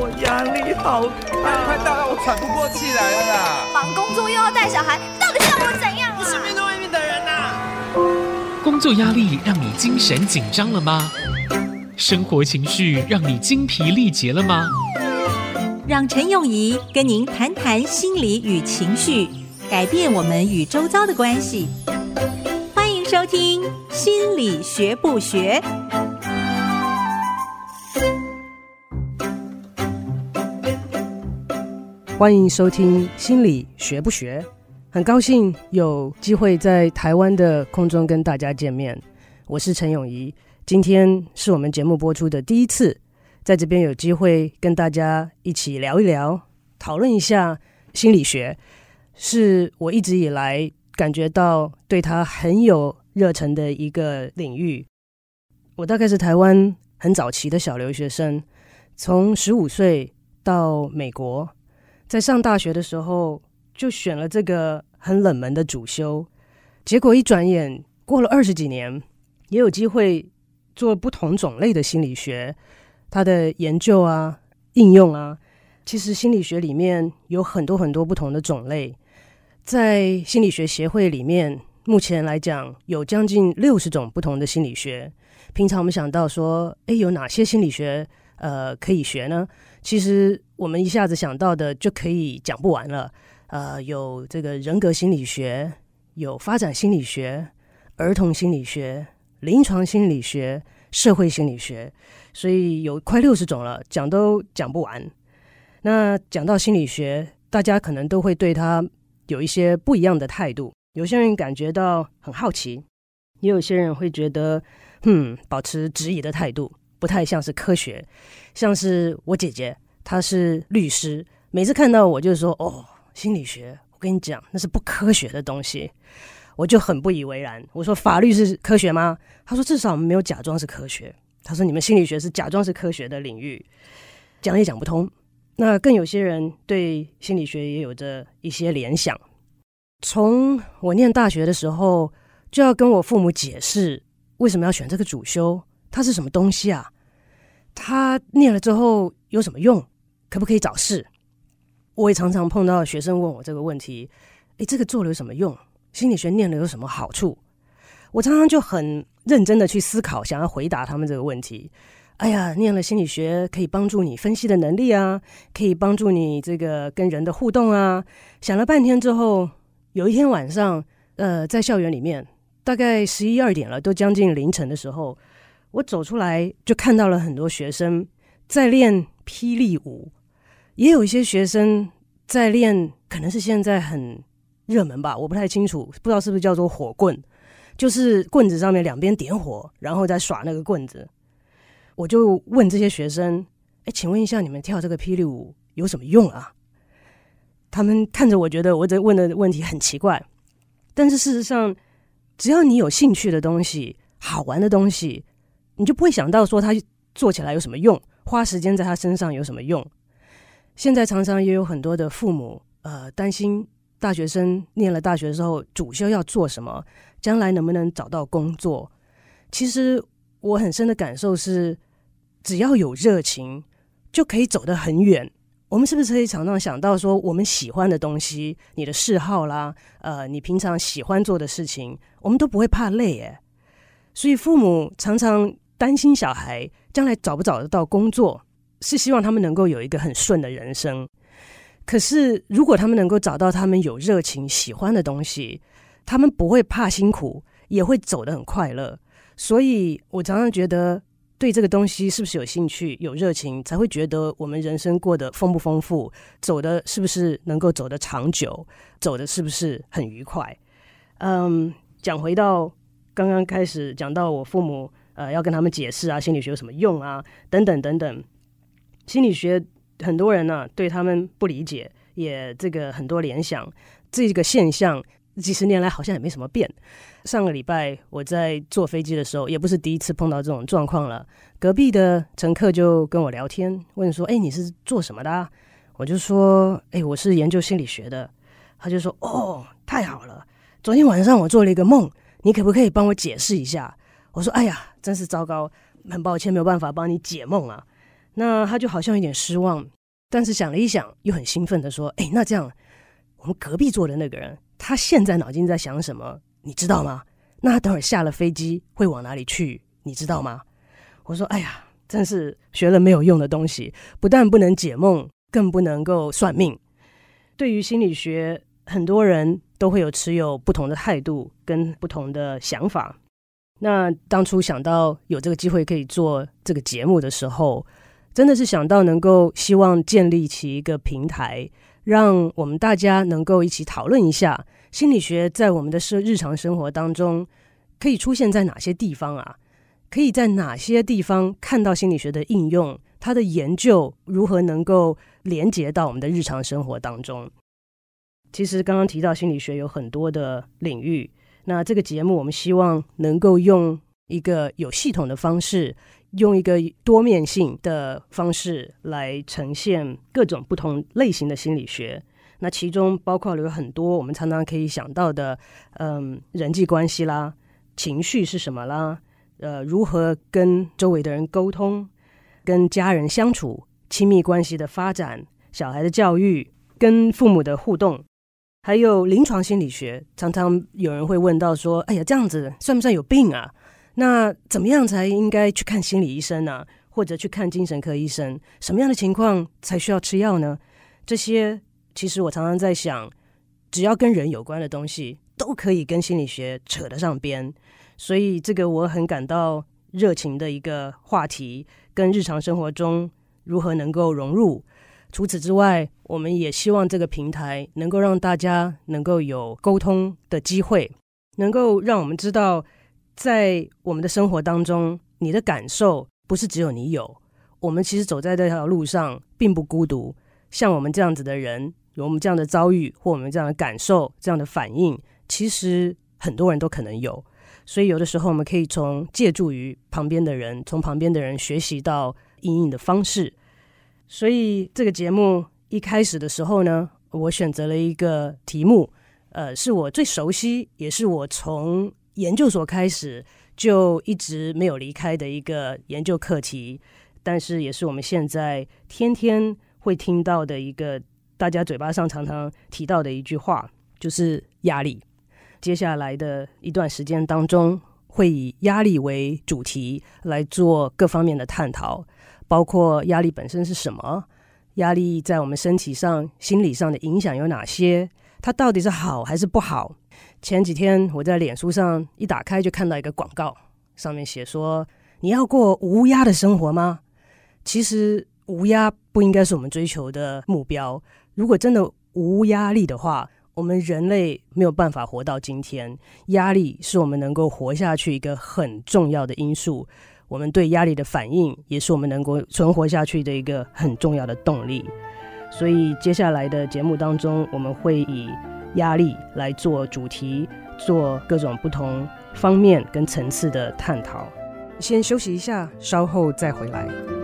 我压力好大，快到让我喘不过气来了啦！忙工作又要带小孩，到底要我怎样啊？我是面对外面的人呐。工作压力让你精神紧张了吗？生活情绪让你精疲力竭了吗？让陈永仪跟您谈谈心理与情绪，改变我们与周遭的关系。欢迎收听《心理学不学》。欢迎收听《心理学不学》，很高兴有机会在台湾的空中跟大家见面。我是陈永仪，今天是我们节目播出的第一次，在这边有机会跟大家一起聊一聊，讨论一下心理学，是我一直以来感觉到对他很有热忱的一个领域。我大概是台湾很早期的小留学生，从十五岁到美国。在上大学的时候，就选了这个很冷门的主修，结果一转眼过了二十几年，也有机会做不同种类的心理学，它的研究啊、应用啊。其实心理学里面有很多很多不同的种类，在心理学协会里面，目前来讲有将近六十种不同的心理学。平常我们想到说，诶，有哪些心理学呃可以学呢？其实我们一下子想到的就可以讲不完了，呃，有这个人格心理学，有发展心理学，儿童心理学，临床心理学，社会心理学，所以有快六十种了，讲都讲不完。那讲到心理学，大家可能都会对它有一些不一样的态度，有些人感觉到很好奇，也有些人会觉得，嗯，保持质疑的态度。不太像是科学，像是我姐姐，她是律师，每次看到我就说：“哦，心理学，我跟你讲，那是不科学的东西。”我就很不以为然。我说：“法律是科学吗？”她说：“至少我们没有假装是科学。”她说：“你们心理学是假装是科学的领域，讲也讲不通。”那更有些人对心理学也有着一些联想。从我念大学的时候，就要跟我父母解释为什么要选这个主修。它是什么东西啊？它念了之后有什么用？可不可以找事？我也常常碰到学生问我这个问题：诶，这个做了有什么用？心理学念了有什么好处？我常常就很认真的去思考，想要回答他们这个问题。哎呀，念了心理学可以帮助你分析的能力啊，可以帮助你这个跟人的互动啊。想了半天之后，有一天晚上，呃，在校园里面，大概十一二点了，都将近凌晨的时候。我走出来就看到了很多学生在练霹雳舞，也有一些学生在练，可能是现在很热门吧，我不太清楚，不知道是不是叫做火棍，就是棍子上面两边点火，然后再耍那个棍子。我就问这些学生：“哎，请问一下，你们跳这个霹雳舞有什么用啊？”他们看着我，觉得我这问的问题很奇怪，但是事实上，只要你有兴趣的东西，好玩的东西。你就不会想到说他做起来有什么用，花时间在他身上有什么用？现在常常也有很多的父母，呃，担心大学生念了大学之后主修要做什么，将来能不能找到工作？其实我很深的感受是，只要有热情，就可以走得很远。我们是不是可以常常想到说，我们喜欢的东西，你的嗜好啦，呃，你平常喜欢做的事情，我们都不会怕累诶。所以父母常常。担心小孩将来找不找得到工作，是希望他们能够有一个很顺的人生。可是，如果他们能够找到他们有热情、喜欢的东西，他们不会怕辛苦，也会走得很快乐。所以我常常觉得，对这个东西是不是有兴趣、有热情，才会觉得我们人生过得丰不丰富，走的是不是能够走得长久，走的是不是很愉快。嗯，讲回到刚刚开始讲到我父母。呃，要跟他们解释啊，心理学有什么用啊？等等等等，心理学很多人呢、对他们不理解，也这个很多联想。这个现象几十年来好像也没什么变。上个礼拜我在坐飞机的时候，也不是第一次碰到这种状况了。隔壁的乘客就跟我聊天，问说：“哎，你是做什么的、啊？”我就说：“哎，我是研究心理学的。”他就说：“哦，太好了！昨天晚上我做了一个梦，你可不可以帮我解释一下？”我说：“哎呀，真是糟糕，很抱歉，没有办法帮你解梦啊。那他就好像有点失望，但是想了一想，又很兴奋地说：“哎，那这样，我们隔壁坐的那个人，他现在脑筋在想什么？你知道吗？那他等会儿下了飞机会往哪里去？你知道吗？”我说：“哎呀，真是学了没有用的东西，不但不能解梦，更不能够算命。对于心理学，很多人都会有持有不同的态度跟不同的想法。”那当初想到有这个机会可以做这个节目的时候，真的是想到能够希望建立起一个平台，让我们大家能够一起讨论一下心理学在我们的生日常生活当中可以出现在哪些地方啊？可以在哪些地方看到心理学的应用？它的研究如何能够连接到我们的日常生活当中？其实刚刚提到心理学有很多的领域。那这个节目，我们希望能够用一个有系统的方式，用一个多面性的方式来呈现各种不同类型的心理学。那其中包括了有很多我们常常可以想到的，嗯，人际关系啦，情绪是什么啦，呃，如何跟周围的人沟通，跟家人相处，亲密关系的发展，小孩的教育，跟父母的互动。还有临床心理学，常常有人会问到说：“哎呀，这样子算不算有病啊？那怎么样才应该去看心理医生呢？或者去看精神科医生？什么样的情况才需要吃药呢？”这些其实我常常在想，只要跟人有关的东西，都可以跟心理学扯得上边。所以这个我很感到热情的一个话题，跟日常生活中如何能够融入。除此之外，我们也希望这个平台能够让大家能够有沟通的机会，能够让我们知道，在我们的生活当中，你的感受不是只有你有。我们其实走在这条路上并不孤独。像我们这样子的人，有我们这样的遭遇或我们这样的感受、这样的反应，其实很多人都可能有。所以有的时候，我们可以从借助于旁边的人，从旁边的人学习到因应的方式。所以这个节目一开始的时候呢，我选择了一个题目，呃，是我最熟悉，也是我从研究所开始就一直没有离开的一个研究课题，但是也是我们现在天天会听到的一个大家嘴巴上常常提到的一句话，就是压力。接下来的一段时间当中，会以压力为主题来做各方面的探讨。包括压力本身是什么？压力在我们身体上、心理上的影响有哪些？它到底是好还是不好？前几天我在脸书上一打开就看到一个广告，上面写说：“你要过无压的生活吗？”其实无压不应该是我们追求的目标。如果真的无压力的话，我们人类没有办法活到今天。压力是我们能够活下去一个很重要的因素。我们对压力的反应，也是我们能够存活下去的一个很重要的动力。所以，接下来的节目当中，我们会以压力来做主题，做各种不同方面跟层次的探讨。先休息一下，稍后再回来。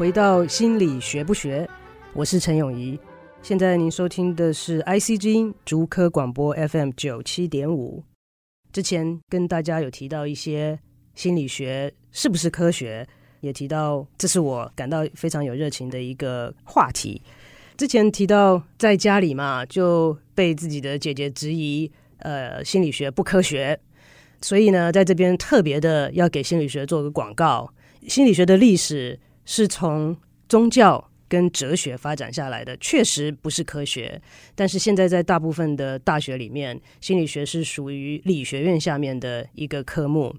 回到心理学不学，我是陈永仪。现在您收听的是 IC 之音竹科广播 FM 九七点五。之前跟大家有提到一些心理学是不是科学，也提到这是我感到非常有热情的一个话题。之前提到在家里嘛，就被自己的姐姐质疑，呃，心理学不科学，所以呢，在这边特别的要给心理学做个广告。心理学的历史。是从宗教跟哲学发展下来的，确实不是科学。但是现在在大部分的大学里面，心理学是属于理学院下面的一个科目。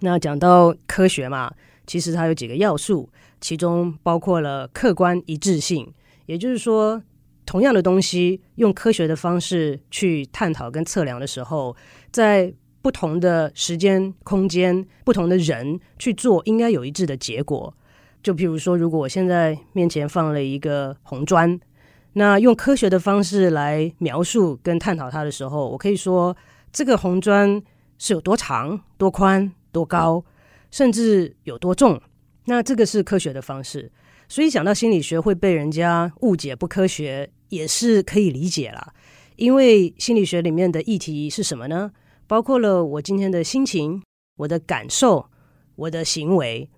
那讲到科学嘛，其实它有几个要素，其中包括了客观一致性，也就是说，同样的东西用科学的方式去探讨跟测量的时候，在不同的时间、空间、不同的人去做，应该有一致的结果。就譬如说，如果我现在面前放了一个红砖，那用科学的方式来描述跟探讨它的时候，我可以说这个红砖是有多长、多宽、多高。甚至有多重。那这个是科学的方式。所以讲到心理学会被人家误解不科学，也是可以理解啦。因为心理学里面的议题是什么呢？包括了我今天的心情、我的感受、我的行为。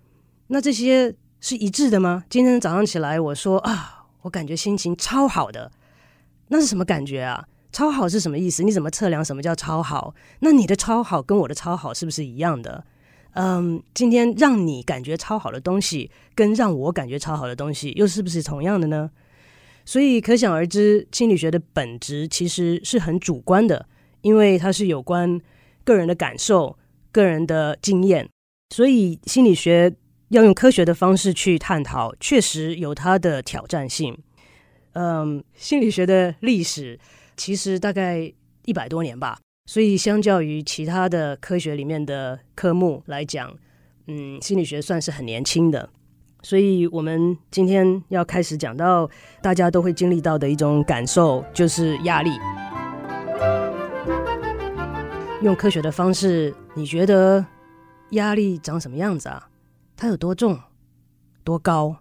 那这些是一致的吗？今天早上起来，我说啊，我感觉心情超好的，那是什么感觉啊？超好是什么意思？你怎么测量什么叫超好？那你的超好跟我的超好是不是一样的？嗯，今天让你感觉超好的东西，跟让我感觉超好的东西，又是不是同样的呢？所以可想而知，心理学的本质其实是很主观的，因为它是有关个人的感受、个人的经验，所以心理学。要用科学的方式去探讨，确实有它的挑战性。嗯，心理学的历史其实大概一百多年吧，所以相较于其他的科学里面的科目来讲，嗯，心理学算是很年轻的。所以我们今天要开始讲到大家都会经历到的一种感受，就是压力。用科学的方式，你觉得压力长什么样子啊？它有多重、多高？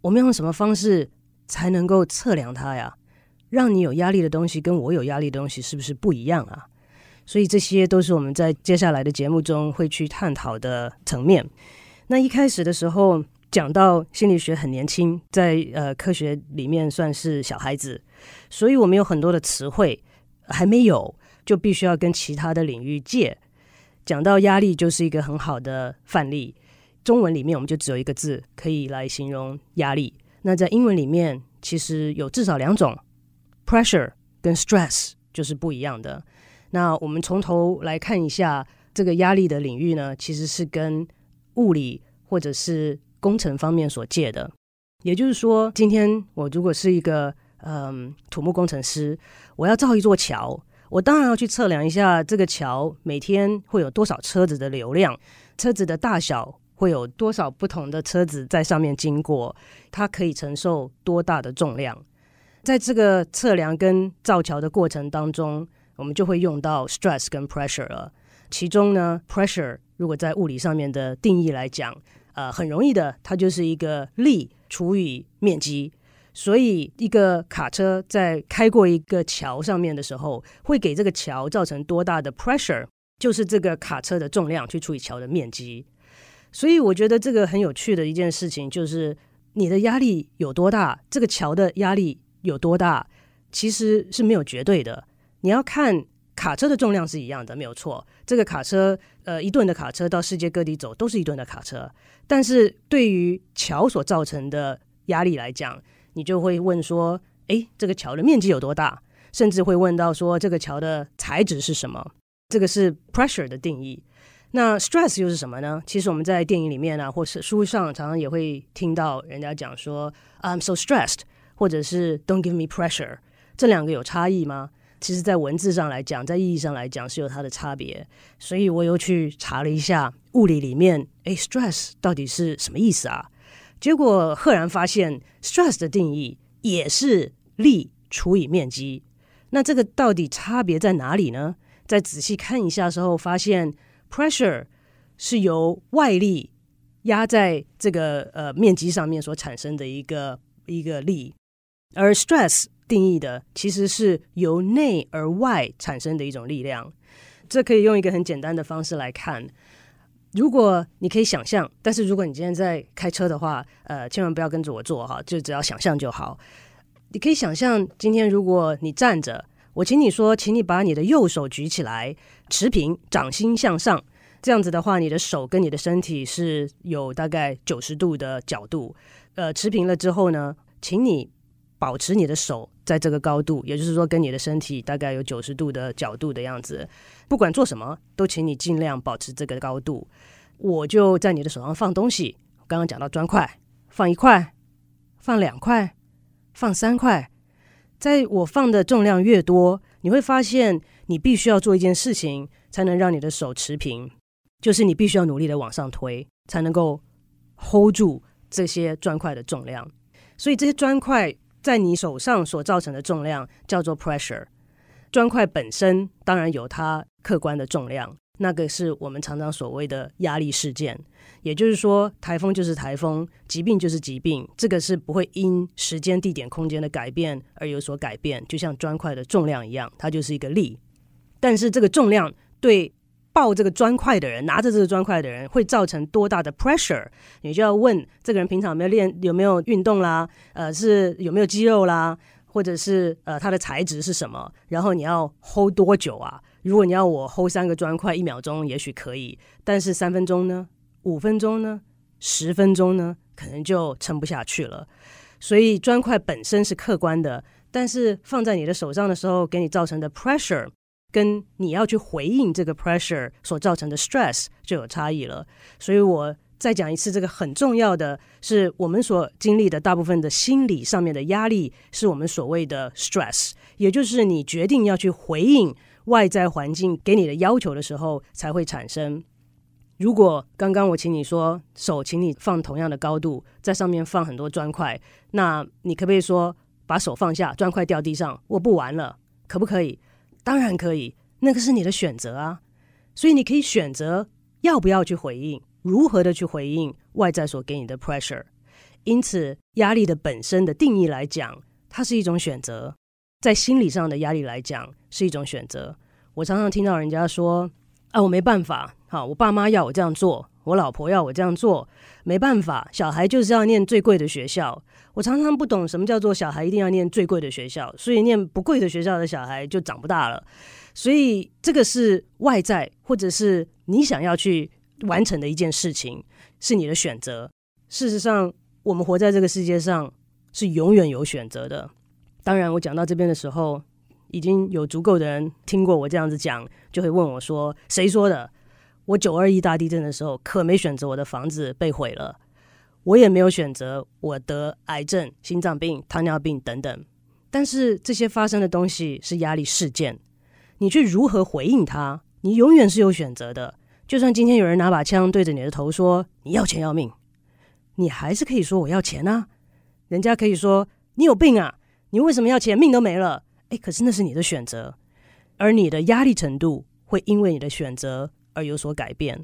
我们用什么方式才能够测量它呀？让你有压力的东西跟我有压力的东西是不是不一样啊？所以这些都是我们在接下来的节目中会去探讨的层面。那一开始的时候讲到心理学很年轻，在呃科学里面算是小孩子，所以我们有很多的词汇还没有，就必须要跟其他的领域借。讲到压力，就是一个很好的范例。中文里面我们就只有一个字可以来形容压力。那在英文里面其实有至少两种，pressure 跟 stress 就是不一样的。那我们从头来看一下这个压力的领域呢，其实是跟物理或者是工程方面所借的。也就是说，今天我如果是一个嗯土木工程师，我要造一座桥，我当然要去测量一下这个桥每天会有多少车子的流量，车子的大小。会有多少不同的车子在上面经过？它可以承受多大的重量？在这个测量跟造桥的过程当中，我们就会用到 stress 跟 pressure 了。其中呢，pressure 如果在物理上面的定义来讲，呃，很容易的，它就是一个力除以面积。所以，一个卡车在开过一个桥上面的时候，会给这个桥造成多大的 pressure，就是这个卡车的重量去除以桥的面积。所以我觉得这个很有趣的一件事情，就是你的压力有多大，这个桥的压力有多大，其实是没有绝对的。你要看卡车的重量是一样的，没有错。这个卡车，呃，一吨的卡车到世界各地走都是一吨的卡车，但是对于桥所造成的压力来讲，你就会问说，诶，这个桥的面积有多大？甚至会问到说，这个桥的材质是什么？这个是 pressure 的定义。那 stress 又是什么呢？其实我们在电影里面啊，或是书上常常也会听到人家讲说 "I'm so stressed"，或者是 "Don't give me pressure"。这两个有差异吗？其实，在文字上来讲，在意义上来讲是有它的差别。所以我又去查了一下物理里面，诶，stress 到底是什么意思啊？结果赫然发现，stress 的定义也是力除以面积。那这个到底差别在哪里呢？再仔细看一下时候，发现。Pressure 是由外力压在这个呃面积上面所产生的一个一个力，而 stress 定义的其实是由内而外产生的一种力量。这可以用一个很简单的方式来看，如果你可以想象，但是如果你今天在开车的话，呃，千万不要跟着我做哈，就只要想象就好。你可以想象，今天如果你站着。我请你说，请你把你的右手举起来，持平，掌心向上。这样子的话，你的手跟你的身体是有大概九十度的角度。呃，持平了之后呢，请你保持你的手在这个高度，也就是说，跟你的身体大概有九十度的角度的样子。不管做什么，都请你尽量保持这个高度。我就在你的手上放东西。刚刚讲到砖块，放一块，放两块，放三块。在我放的重量越多，你会发现你必须要做一件事情，才能让你的手持平，就是你必须要努力的往上推，才能够 hold 住这些砖块的重量。所以这些砖块在你手上所造成的重量叫做 pressure。砖块本身当然有它客观的重量，那个是我们常常所谓的压力事件。也就是说，台风就是台风，疾病就是疾病，这个是不会因时间、地点、空间的改变而有所改变。就像砖块的重量一样，它就是一个力。但是这个重量对抱这个砖块的人，拿着这个砖块的人，会造成多大的 pressure？你就要问这个人平常有没有练，有没有运动啦？呃，是有没有肌肉啦？或者是呃，它的材质是什么？然后你要 hold 多久啊？如果你要我 hold 三个砖块一秒钟，也许可以，但是三分钟呢？五分钟呢？十分钟呢？可能就撑不下去了。所以砖块本身是客观的，但是放在你的手上的时候，给你造成的 pressure，跟你要去回应这个 pressure 所造成的 stress 就有差异了。所以我。再讲一次，这个很重要的是，我们所经历的大部分的心理上面的压力，是我们所谓的 stress，也就是你决定要去回应外在环境给你的要求的时候才会产生。如果刚刚我请你说手，请你放同样的高度，在上面放很多砖块，那你可不可以说把手放下，砖块掉地上，我不玩了，可不可以？当然可以，那个是你的选择啊，所以你可以选择要不要去回应。如何的去回应外在所给你的 pressure？因此，压力的本身的定义来讲，它是一种选择。在心理上的压力来讲，是一种选择。我常常听到人家说：“啊，我没办法，好，我爸妈要我这样做，我老婆要我这样做，没办法，小孩就是要念最贵的学校。”我常常不懂什么叫做小孩一定要念最贵的学校，所以念不贵的学校的小孩就长不大了。所以，这个是外在，或者是你想要去。完成的一件事情是你的选择。事实上，我们活在这个世界上是永远有选择的。当然，我讲到这边的时候，已经有足够的人听过我这样子讲，就会问我说：“谁说的？我九二一大地震的时候可没选择我的房子被毁了，我也没有选择我得癌症、心脏病、糖尿病等等。但是这些发生的东西是压力事件，你去如何回应它，你永远是有选择的。”就算今天有人拿把枪对着你的头说你要钱要命，你还是可以说我要钱啊。人家可以说你有病啊，你为什么要钱？命都没了。诶，可是那是你的选择，而你的压力程度会因为你的选择而有所改变。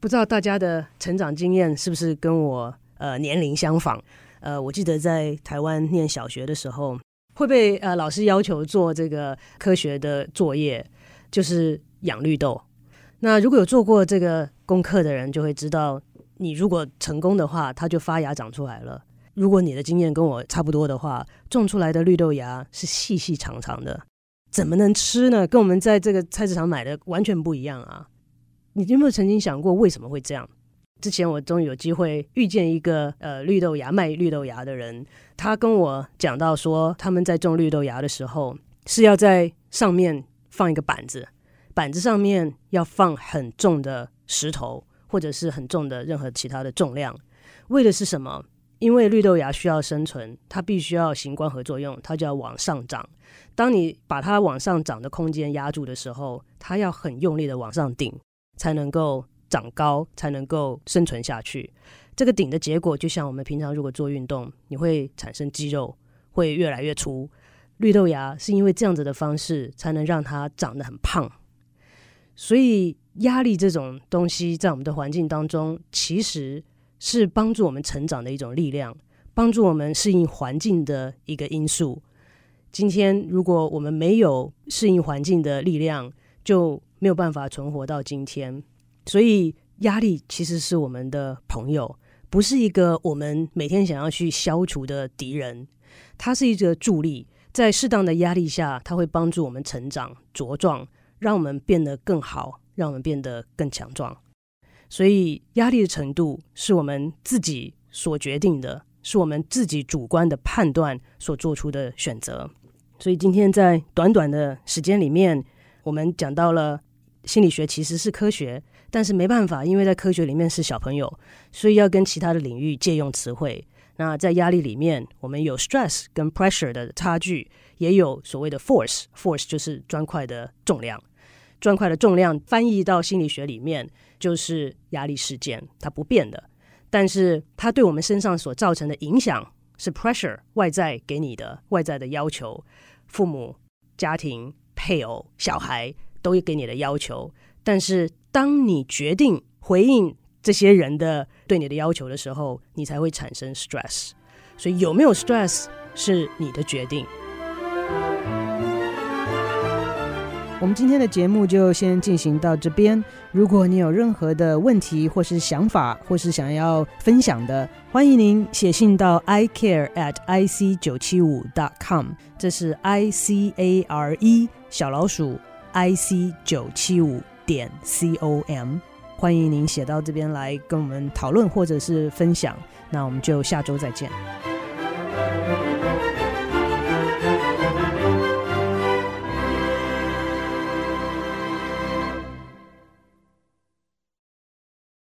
不知道大家的成长经验是不是跟我呃年龄相仿？呃，我记得在台湾念小学的时候，会被呃老师要求做这个科学的作业，就是养绿豆。那如果有做过这个功课的人，就会知道，你如果成功的话，它就发芽长出来了。如果你的经验跟我差不多的话，种出来的绿豆芽是细细长长的，怎么能吃呢？跟我们在这个菜市场买的完全不一样啊！你有没有曾经想过为什么会这样？之前我终于有机会遇见一个呃绿豆芽卖绿豆芽的人，他跟我讲到说，他们在种绿豆芽的时候是要在上面放一个板子。板子上面要放很重的石头，或者是很重的任何其他的重量，为的是什么？因为绿豆芽需要生存，它必须要行光合作用，它就要往上长。当你把它往上长的空间压住的时候，它要很用力的往上顶，才能够长高，才能够生存下去。这个顶的结果，就像我们平常如果做运动，你会产生肌肉，会越来越粗。绿豆芽是因为这样子的方式，才能让它长得很胖。所以，压力这种东西在我们的环境当中，其实是帮助我们成长的一种力量，帮助我们适应环境的一个因素。今天，如果我们没有适应环境的力量，就没有办法存活到今天。所以，压力其实是我们的朋友，不是一个我们每天想要去消除的敌人。它是一个助力，在适当的压力下，它会帮助我们成长茁壮。让我们变得更好，让我们变得更强壮。所以，压力的程度是我们自己所决定的，是我们自己主观的判断所做出的选择。所以，今天在短短的时间里面，我们讲到了心理学其实是科学，但是没办法，因为在科学里面是小朋友，所以要跟其他的领域借用词汇。那在压力里面，我们有 stress 跟 pressure 的差距，也有所谓的 force，force 就是砖块的重量。砖块的重量翻译到心理学里面就是压力事件，它不变的。但是它对我们身上所造成的影响是 pressure，外在给你的外在的要求，父母、家庭、配偶、小孩都会给你的要求。但是当你决定回应这些人的对你的要求的时候，你才会产生 stress。所以有没有 stress 是你的决定。我们今天的节目就先进行到这边。如果你有任何的问题或是想法，或是想要分享的，欢迎您写信到 i care at i c 九七五 dot com。这是 i c a r e 小老鼠 i c 九七五点 c o m。欢迎您写到这边来跟我们讨论或者是分享。那我们就下周再见。